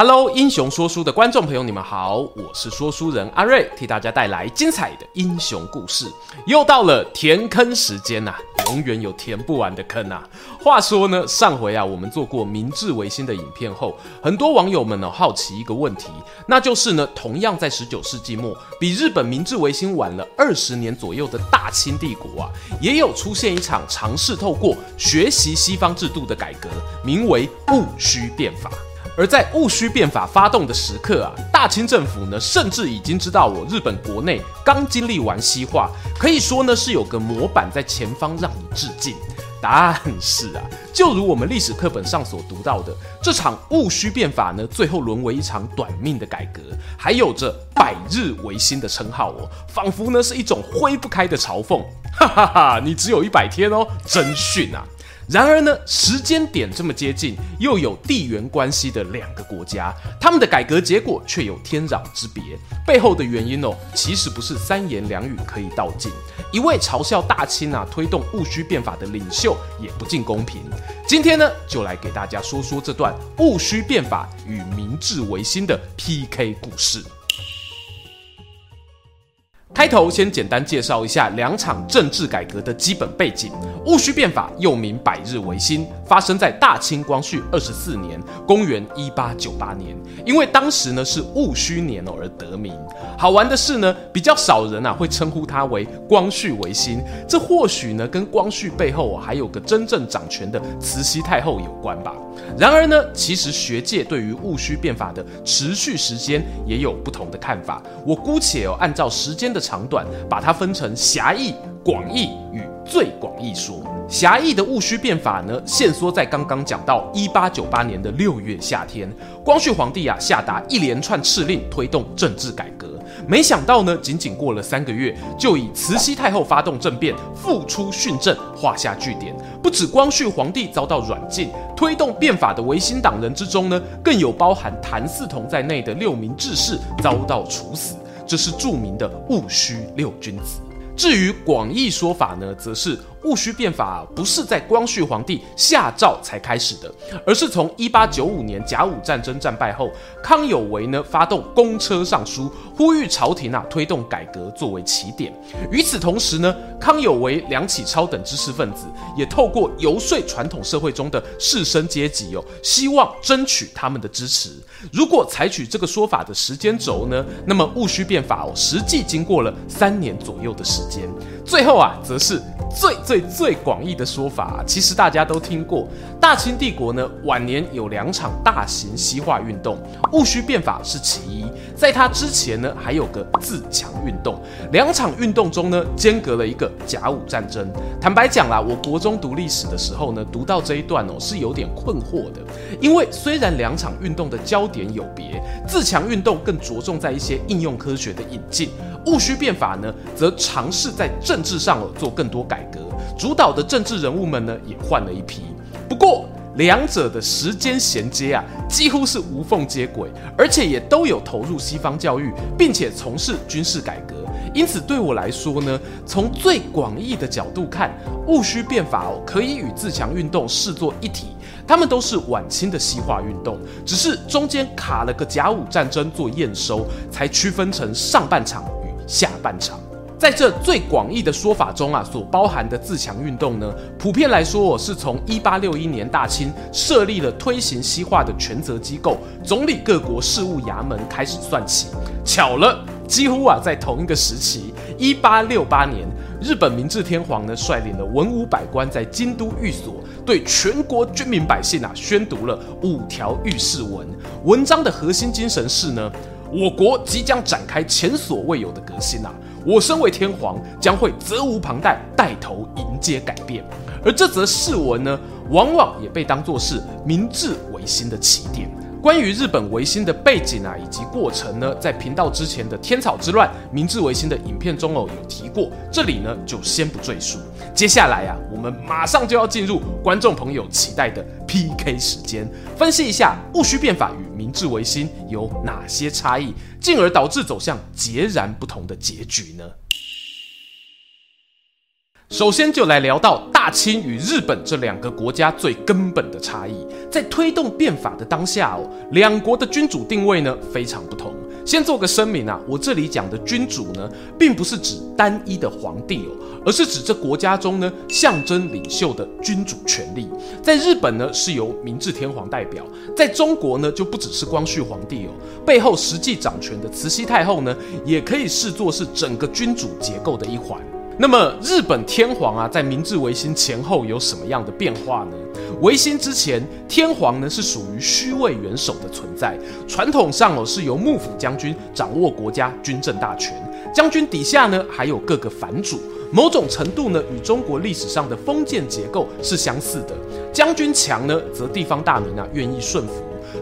Hello，英雄说书的观众朋友，你们好，我是说书人阿瑞，替大家带来精彩的英雄故事。又到了填坑时间呐、永远有填不完的坑啊。话说呢，上回啊，我们做过明治维新的影片后，很多网友们呢好奇一个问题，那就是呢，同样在十九世纪末，比日本明治维新晚了二十年左右的大清帝国啊，也有出现一场尝试透过学习西方制度的改革，名为戊戌变法。而在戊戌变法发动的时刻啊，大清政府呢，甚至已经知道我日本国内刚经历完西化，可以说呢是有个模板在前方让你致敬。但是啊，就如我们历史课本上所读到的，这场戊戌变法呢，最后沦为一场短命的改革，还有着百日维新的称号哦，仿佛呢是一种挥不开的嘲讽。哈哈哈，你只有一百天哦，真逊啊！然而呢，时间点这么接近，又有地缘关系的两个国家，他们的改革结果却有天壤之别。背后的原因哦，其实不是三言两语可以道尽。一位嘲笑大清啊推动戊戌变法的领袖也不尽公平。今天呢，就来给大家说说这段戊戌变法与明治维新的 PK 故事。开头先简单介绍一下两场政治改革的基本背景。戊戌变法又名百日维新，发生在大清光绪二十四年（公元一八九八年）。因为当时呢是戊戌年哦而得名。好玩的是呢，比较少人啊会称呼它为光绪维新。这或许呢跟光绪背后还有个真正掌权的慈禧太后有关吧。然而呢，其实学界对于戊戌变法的持续时间也有不同的看法。我姑且哦按照时间的长短，把它分成狭义、广义与最广义说。狭义的戊戌变法呢，限缩在刚刚讲到一八九八年的六月夏天，光绪皇帝啊下达一连串敕令，推动政治改革。没想到呢，仅仅过了三个月，就以慈禧太后发动政变，复出训政，画下句点。不止光绪皇帝遭到软禁，推动变法的维新党人之中呢，更有包含谭嗣同在内的六名志士遭到处死。这是著名的戊戌六君子。至于广义说法呢，则是。戊戌变法不是在光绪皇帝下诏才开始的，而是从一八九五年甲午战争战败后，康有为呢发动公车上书，呼吁朝廷啊推动改革作为起点。与此同时呢，康有为、梁启超等知识分子也透过游说传统社会中的士绅阶级哦，希望争取他们的支持。如果采取这个说法的时间轴呢，那么戊戌变法哦，实际经过了三年左右的时间。最后啊，则是。最最最广义的说法，其实大家都听过。大清帝国呢，晚年有两场大型西化运动，戊戌变法是其一。在它之前呢，还有个自强运动。两场运动中呢，间隔了一个甲午战争。坦白讲啦，我国中读历史的时候呢，读到这一段哦，是有点困惑的。因为虽然两场运动的焦点有别，自强运动更着重在一些应用科学的引进，戊戌变法呢，则尝试在政治上做更多改革。主导的政治人物们呢，也换了一批。不过，两者的时间衔接啊，几乎是无缝接轨，而且也都有投入西方教育，并且从事军事改革。因此，对我来说呢，从最广义的角度看，戊戌变法哦，可以与自强运动视作一体。他们都是晚清的西化运动，只是中间卡了个甲午战争做验收，才区分成上半场下半场。在这最广义的说法中啊，所包含的自强运动呢，普遍来说，是从一八六一年大清设立了推行西化的权责机构——总理各国事务衙门开始算起。巧了，几乎啊，在同一个时期，一八六八年，日本明治天皇呢，率领了文武百官在京都寓所，对全国军民百姓啊，宣读了五条御誓文。文章的核心精神是呢，我国即将展开前所未有的革新啊。我身为天皇，将会责无旁贷，带头迎接改变。而这则誓文呢，往往也被当作是明治维新的起点。关于日本维新的背景啊以及过程呢，在频道之前的天草之乱、明治维新的影片中哦有提过，这里呢就先不赘述。接下来啊，我们马上就要进入观众朋友期待的 PK 时间，分析一下戊戌变法与明治维新有哪些差异，进而导致走向截然不同的结局呢？首先就来聊到大清与日本这两个国家最根本的差异，在推动变法的当下哦，两国的君主定位呢非常不同。先做个声明啊，我这里讲的君主呢，并不是指单一的皇帝哦，而是指这国家中呢象征领袖的君主权力。在日本呢是由明治天皇代表，在中国呢就不只是光绪皇帝哦，背后实际掌权的慈禧太后呢，也可以视作是整个君主结构的一环。那么日本天皇啊，在明治维新前后有什么样的变化呢？维新之前，天皇呢是属于虚位元首的存在，传统上哦是由幕府将军掌握国家军政大权，将军底下呢还有各个藩主，某种程度呢与中国历史上的封建结构是相似的。将军强呢，则地方大民啊愿意顺服；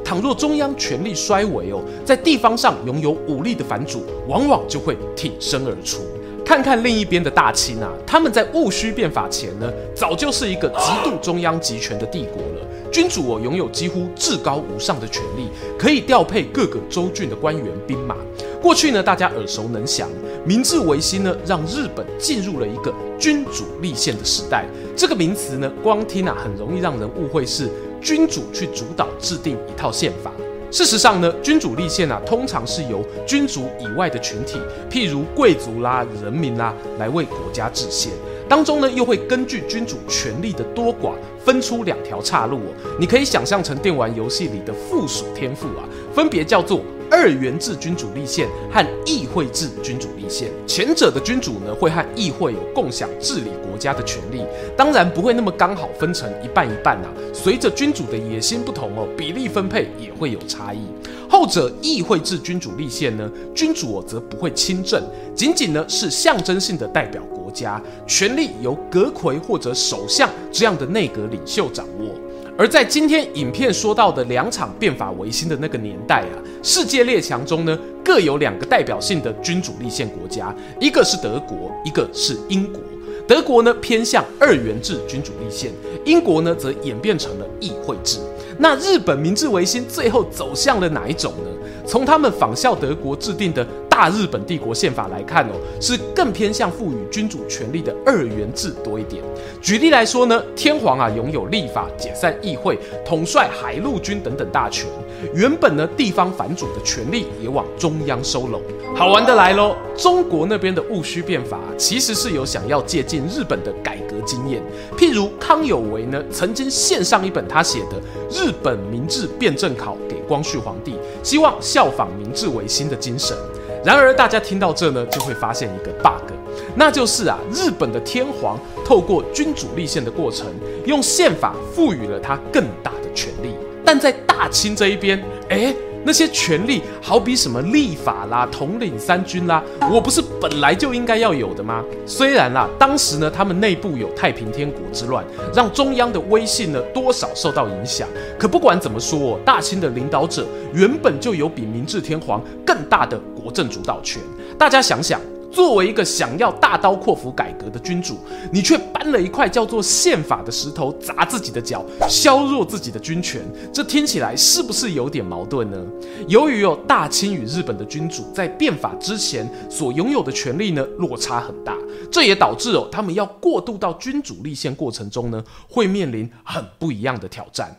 倘若中央权力衰微哦，在地方上拥有武力的藩主，往往就会挺身而出。看看另一边的大清啊，他们在戊戌变法前呢，早就是一个极度中央集权的帝国了。君主我，拥有几乎至高无上的权力，可以调配各个州郡的官员兵马。过去呢，大家耳熟能详，明治维新呢，让日本进入了一个君主立宪的时代。这个名词呢，光听啊，很容易让人误会是君主去主导制定一套宪法。事实上呢，君主立宪啊，通常是由君主以外的群体，譬如贵族啦、人民啦，来为国家制宪。当中呢，又会根据君主权力的多寡，分出两条岔路哦。你可以想象成电玩游戏里的附属天赋啊，分别叫做。二元制君主立宪和议会制君主立宪，前者的君主呢，会和议会有共享治理国家的权利，当然不会那么刚好分成一半一半啊。随着君主的野心不同哦，比例分配也会有差异。后者议会制君主立宪呢，君主我则不会亲政，仅仅呢是象征性的代表国家，权力由阁揆或者首相这样的内阁领袖掌握。而在今天影片说到的两场变法维新的那个年代啊，世界列强中呢，各有两个代表性的君主立宪国家，一个是德国，一个是英国。德国呢偏向二元制君主立宪，英国呢则演变成了议会制。那日本明治维新最后走向了哪一种呢？从他们仿效德国制定的。大日本帝国宪法来看哦，是更偏向赋予君主权力的二元制多一点。举例来说呢，天皇啊拥有立法、解散议会、统帅海陆军等等大权。原本呢，地方反主的权力也往中央收拢。好玩的来喽，中国那边的戊戌变法其实是有想要借鉴日本的改革经验。譬如康有为呢，曾经献上一本他写的《日本明治辩证考》光绪皇帝，希望效仿明治维新的精神。然而，大家听到这呢，就会发现一个 bug，那就是啊，日本的天皇透过君主立宪的过程，用宪法赋予了他更大的权力，但在大清这一边，诶。那些权力，好比什么立法啦、统领三军啦，我不是本来就应该要有的吗？虽然啦，当时呢，他们内部有太平天国之乱，让中央的威信呢多少受到影响。可不管怎么说，大清的领导者原本就有比明治天皇更大的国政主导权。大家想想。作为一个想要大刀阔斧改革的君主，你却搬了一块叫做宪法的石头砸自己的脚，削弱自己的军权，这听起来是不是有点矛盾呢？由于哦大清与日本的君主在变法之前所拥有的权力呢落差很大，这也导致哦他们要过渡到君主立宪过程中呢会面临很不一样的挑战。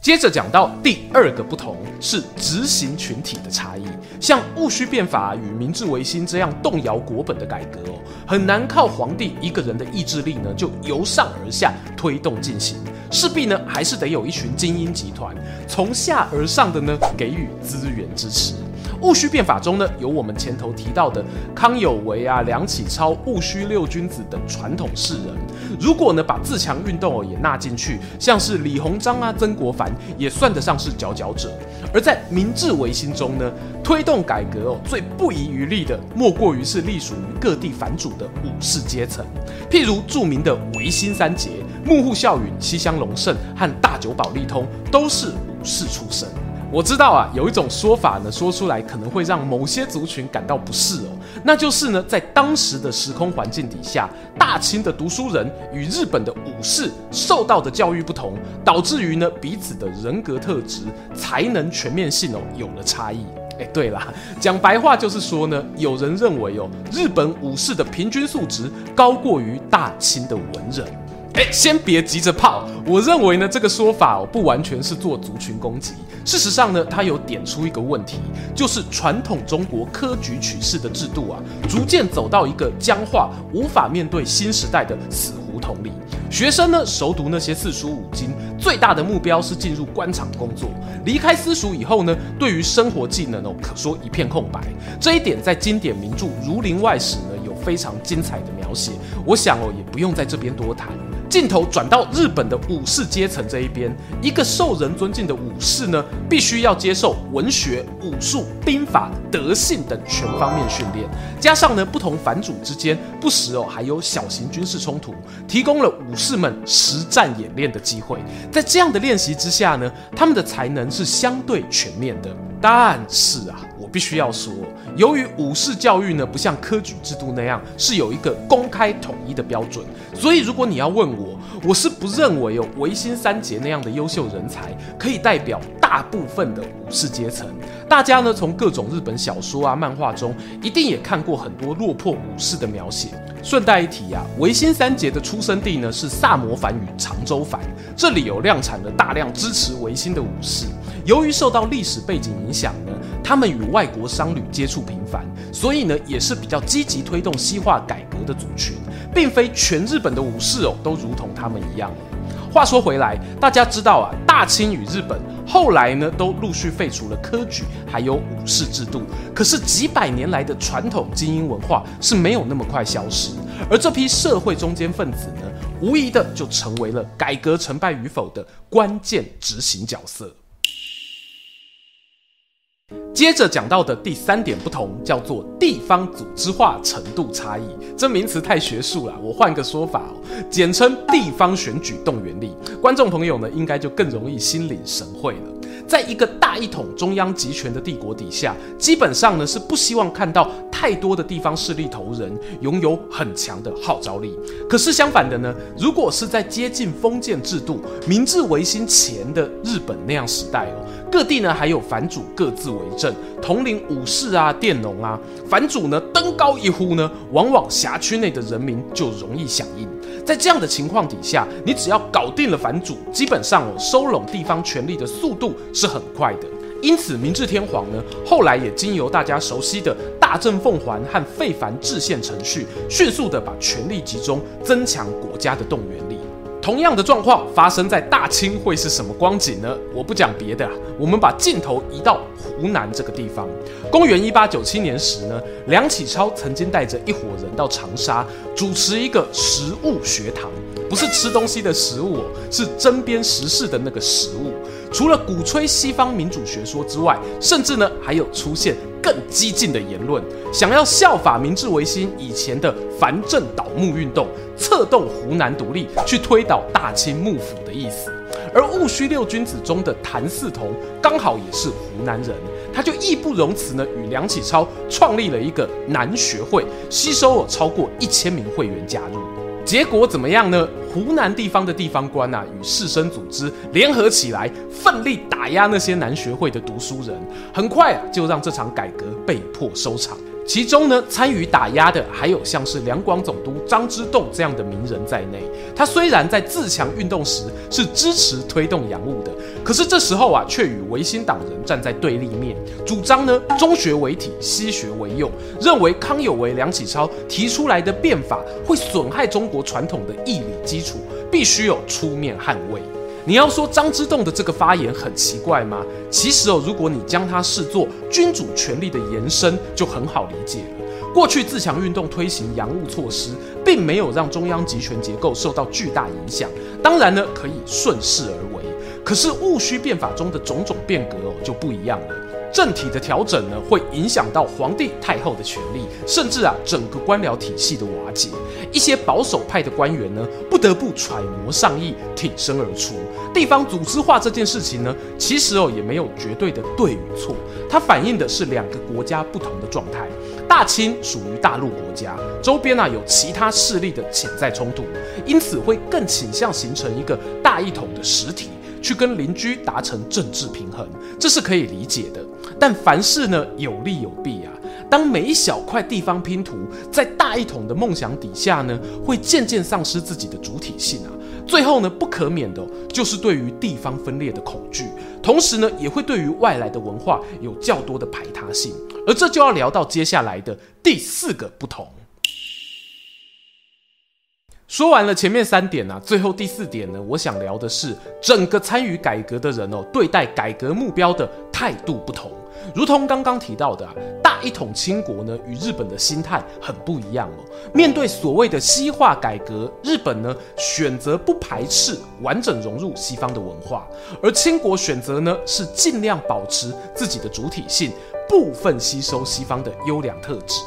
接着讲到第二个不同是执行群体的差异，像戊戌变法与明治维新这样动摇国本的改革哦，很难靠皇帝一个人的意志力呢就由上而下推动进行，势必呢还是得有一群精英集团从下而上的呢给予资源支持。戊戌变法中呢，有我们前头提到的康有为啊、梁启超、戊戌六君子等传统士人。如果呢把自强运动哦也纳进去，像是李鸿章啊、曾国藩也算得上是佼佼者。而在明治维新中呢，推动改革哦最不遗余力的，莫过于是隶属于各地藩主的武士阶层。譬如著名的维新三杰，幕户孝允、西乡隆盛和大久保利通都是武士出身。我知道啊，有一种说法呢，说出来可能会让某些族群感到不适哦，那就是呢，在当时的时空环境底下，大清的读书人与日本的武士受到的教育不同，导致于呢彼此的人格特质、才能全面性哦有了差异。哎，对啦，讲白话就是说呢，有人认为哦，日本武士的平均素质高过于大清的文人。哎，先别急着泡，我认为呢，这个说法哦，不完全是做族群攻击。事实上呢，它有点出一个问题，就是传统中国科举取士的制度啊，逐渐走到一个僵化、无法面对新时代的死胡同里。学生呢，熟读那些四书五经，最大的目标是进入官场工作。离开私塾以后呢，对于生活技能哦，可说一片空白。这一点在经典名著《儒林外史》呢，有非常精彩的描写。我想哦，也不用在这边多谈。镜头转到日本的武士阶层这一边，一个受人尊敬的武士呢，必须要接受文学、武术、兵法、德性等全方面训练，加上呢，不同藩主之间不时哦还有小型军事冲突，提供了武士们实战演练的机会。在这样的练习之下呢，他们的才能是相对全面的。但是啊，必须要说，由于武士教育呢，不像科举制度那样是有一个公开统一的标准，所以如果你要问我，我是不认为有维新三杰那样的优秀人才可以代表大部分的武士阶层。大家呢，从各种日本小说啊、漫画中，一定也看过很多落魄武士的描写。顺带一提啊，维新三杰的出生地呢是萨摩藩与长州藩，这里有量产了大量支持维新的武士。由于受到历史背景影响呢，他们与外国商旅接触频繁，所以呢也是比较积极推动西化改革的族群，并非全日本的武士哦都如同他们一样。话说回来，大家知道啊，大清与日本后来呢都陆续废除了科举还有武士制度，可是几百年来的传统精英文化是没有那么快消失，而这批社会中间分子呢，无疑的就成为了改革成败与否的关键执行角色。接着讲到的第三点不同，叫做地方组织化程度差异。这名词太学术了，我换个说法哦，简称地方选举动员力。观众朋友呢，应该就更容易心领神会了。在一个大一统、中央集权的帝国底下，基本上呢是不希望看到太多的地方势力头人拥有很强的号召力。可是相反的呢，如果是在接近封建制度、明治维新前的日本那样时代哦，各地呢还有藩主各自为政，统领武士啊、佃农啊，藩主呢登高一呼呢，往往辖区内的人民就容易响应。在这样的情况底下，你只要搞定了藩主，基本上哦，收拢地方权力的速度是很快的。因此，明治天皇呢，后来也经由大家熟悉的大政奉还和废藩置县程序，迅速的把权力集中，增强国家的动员力。同样的状况发生在大清会是什么光景呢？我不讲别的，我们把镜头移到湖南这个地方。公元一八九七年时呢，梁启超曾经带着一伙人到长沙主持一个食物学堂，不是吃东西的食物，是针砭时事的那个食物。除了鼓吹西方民主学说之外，甚至呢还有出现更激进的言论，想要效法明治维新以前的藩镇倒幕运动，策动湖南独立，去推倒大清幕府的意思。而戊戌六君子中的谭嗣同刚好也是湖南人，他就义不容辞呢，与梁启超创立了一个南学会，吸收了超过一千名会员加入。结果怎么样呢？湖南地方的地方官啊，与士绅组织联合起来，奋力打压那些南学会的读书人，很快啊，就让这场改革被迫收场。其中呢，参与打压的还有像是两广总督张之洞这样的名人在内。他虽然在自强运动时是支持推动洋务的，可是这时候啊，却与维新党人站在对立面，主张呢中学为体，西学为用，认为康有为、梁启超提出来的变法会损害中国传统的义理基础，必须有出面捍卫。你要说张之洞的这个发言很奇怪吗？其实哦，如果你将它视作君主权力的延伸，就很好理解了。过去自强运动推行洋务措施，并没有让中央集权结构受到巨大影响，当然呢，可以顺势而为。可是戊戌变法中的种种变革哦，就不一样了。政体的调整呢，会影响到皇帝太后的权力，甚至啊整个官僚体系的瓦解。一些保守派的官员呢，不得不揣摩上意，挺身而出。地方组织化这件事情呢，其实哦也没有绝对的对与错，它反映的是两个国家不同的状态。大清属于大陆国家，周边啊有其他势力的潜在冲突，因此会更倾向形成一个大一统的实体，去跟邻居达成政治平衡，这是可以理解的。但凡事呢有利有弊啊，当每一小块地方拼图在大一统的梦想底下呢，会渐渐丧失自己的主体性啊。最后呢，不可免的就是对于地方分裂的恐惧，同时呢，也会对于外来的文化有较多的排他性，而这就要聊到接下来的第四个不同。说完了前面三点呢、啊，最后第四点呢，我想聊的是整个参与改革的人哦，对待改革目标的态度不同。如同刚刚提到的、大一统清国呢，与日本的心态很不一样哦。面对所谓的西化改革，日本呢选择不排斥完整融入西方的文化，而清国选择呢是尽量保持自己的主体性，部分吸收西方的优良特质。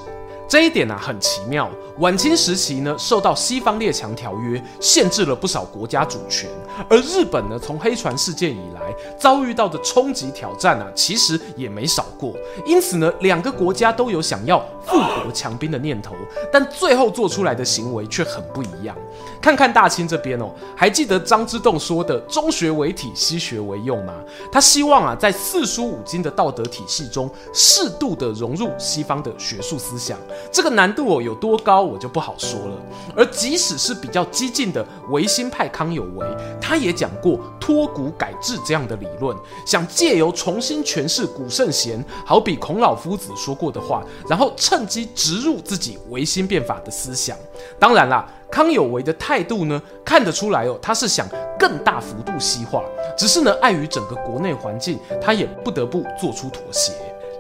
这一点、啊、很奇妙。晚清时期呢，受到西方列强条约限制了不少国家主权，而日本呢，从黑船事件以来遭遇到的冲击挑战啊，其实也没少过。因此呢，两个国家都有想要富国强兵的念头，但最后做出来的行为却很不一样。看看大清这边哦，还记得张之洞说的“中学为体，西学为用”吗？他希望啊，在四书五经的道德体系中，适度的融入西方的学术思想。这个难度哦有多高？我就不好说了。而即使是比较激进的维新派康有为，他也讲过脱古改制这样的理论，想借由重新诠释古圣贤，好比孔老夫子说过的话，然后趁机植入自己维新变法的思想。当然啦，康有为的态度呢，看得出来哦，他是想更大幅度西化，只是呢，碍于整个国内环境，他也不得不做出妥协。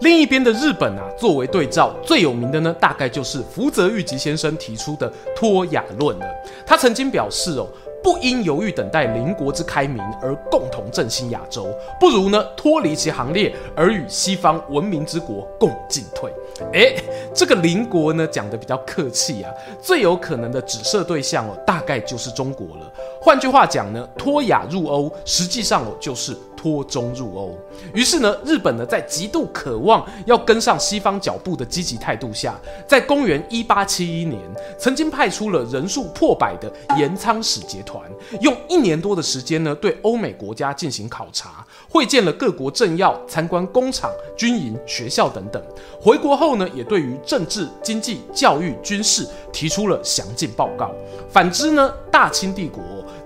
另一边的日本啊，作为对照，最有名的呢，大概就是福泽諭吉先生提出的脱亚论了。他曾经表示哦，不应犹豫等待邻国之开明而共同振兴亚洲，不如呢脱离其行列而与西方文明之国共进退。诶，这个邻国呢讲得比较客气啊，最有可能的指涉对象哦，大概就是中国了。换句话讲呢，脱亚入欧，实际上哦就是。脱中入欧，于是呢，日本呢在极度渴望要跟上西方脚步的积极态度下，在公元一八七一年，曾经派出了人数破百的岩仓使节团，用一年多的时间呢，对欧美国家进行考察，会见了各国政要，参观工厂、军营、学校等等。回国后呢，也对于政治、经济、教育、军事提出了详尽报告。反之呢，大清帝国。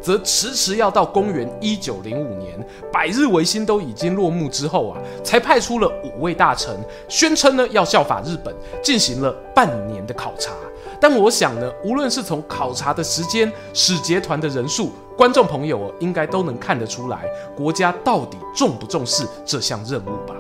则迟迟要到公元一九零五年，百日维新都已经落幕之后啊，才派出了五位大臣，宣称呢要效法日本，进行了半年的考察。但我想呢，无论是从考察的时间、使节团的人数，观众朋友应该都能看得出来，国家到底重不重视这项任务吧。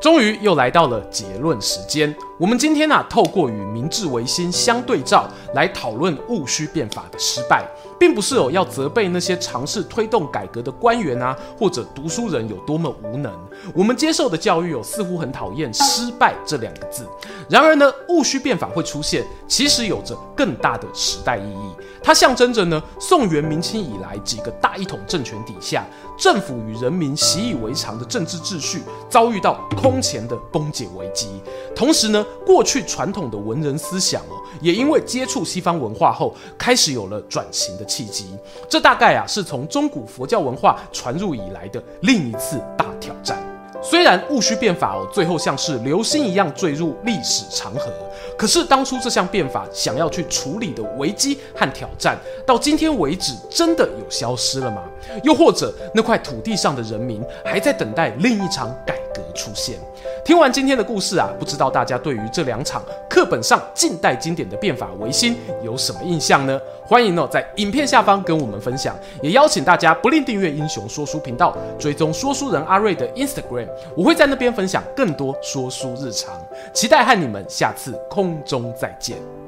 终于又来到了结论时间。我们今天呢、啊，透过与明治维新相对照来讨论戊戌变法的失败，并不是哦要责备那些尝试推动改革的官员啊，或者读书人有多么无能。我们接受的教育哦，似乎很讨厌“失败”这两个字。然而呢，戊戌变法会出现，其实有着更大的时代意义。它象征着呢，宋元明清以来几个大一统政权底下，政府与人民习以为常的政治秩序遭遇到空前的崩解危机。同时呢，过去传统的文人思想哦，也因为接触西方文化后，开始有了转型的契机。这大概啊，是从中古佛教文化传入以来的另一次大挑战。虽然戊戌变法哦，最后像是流星一样坠入历史长河，可是当初这项变法想要去处理的危机和挑战，到今天为止，真的有消失了吗？又或者那块土地上的人民还在等待另一场改革出现？听完今天的故事啊，不知道大家对于这两场课本上近代经典的变法维新有什么印象呢？欢迎哦，在影片下方跟我们分享，也邀请大家不吝订阅英雄说书频道，追踪说书人阿瑞的 Instagram，我会在那边分享更多说书日常，期待和你们下次空中再见。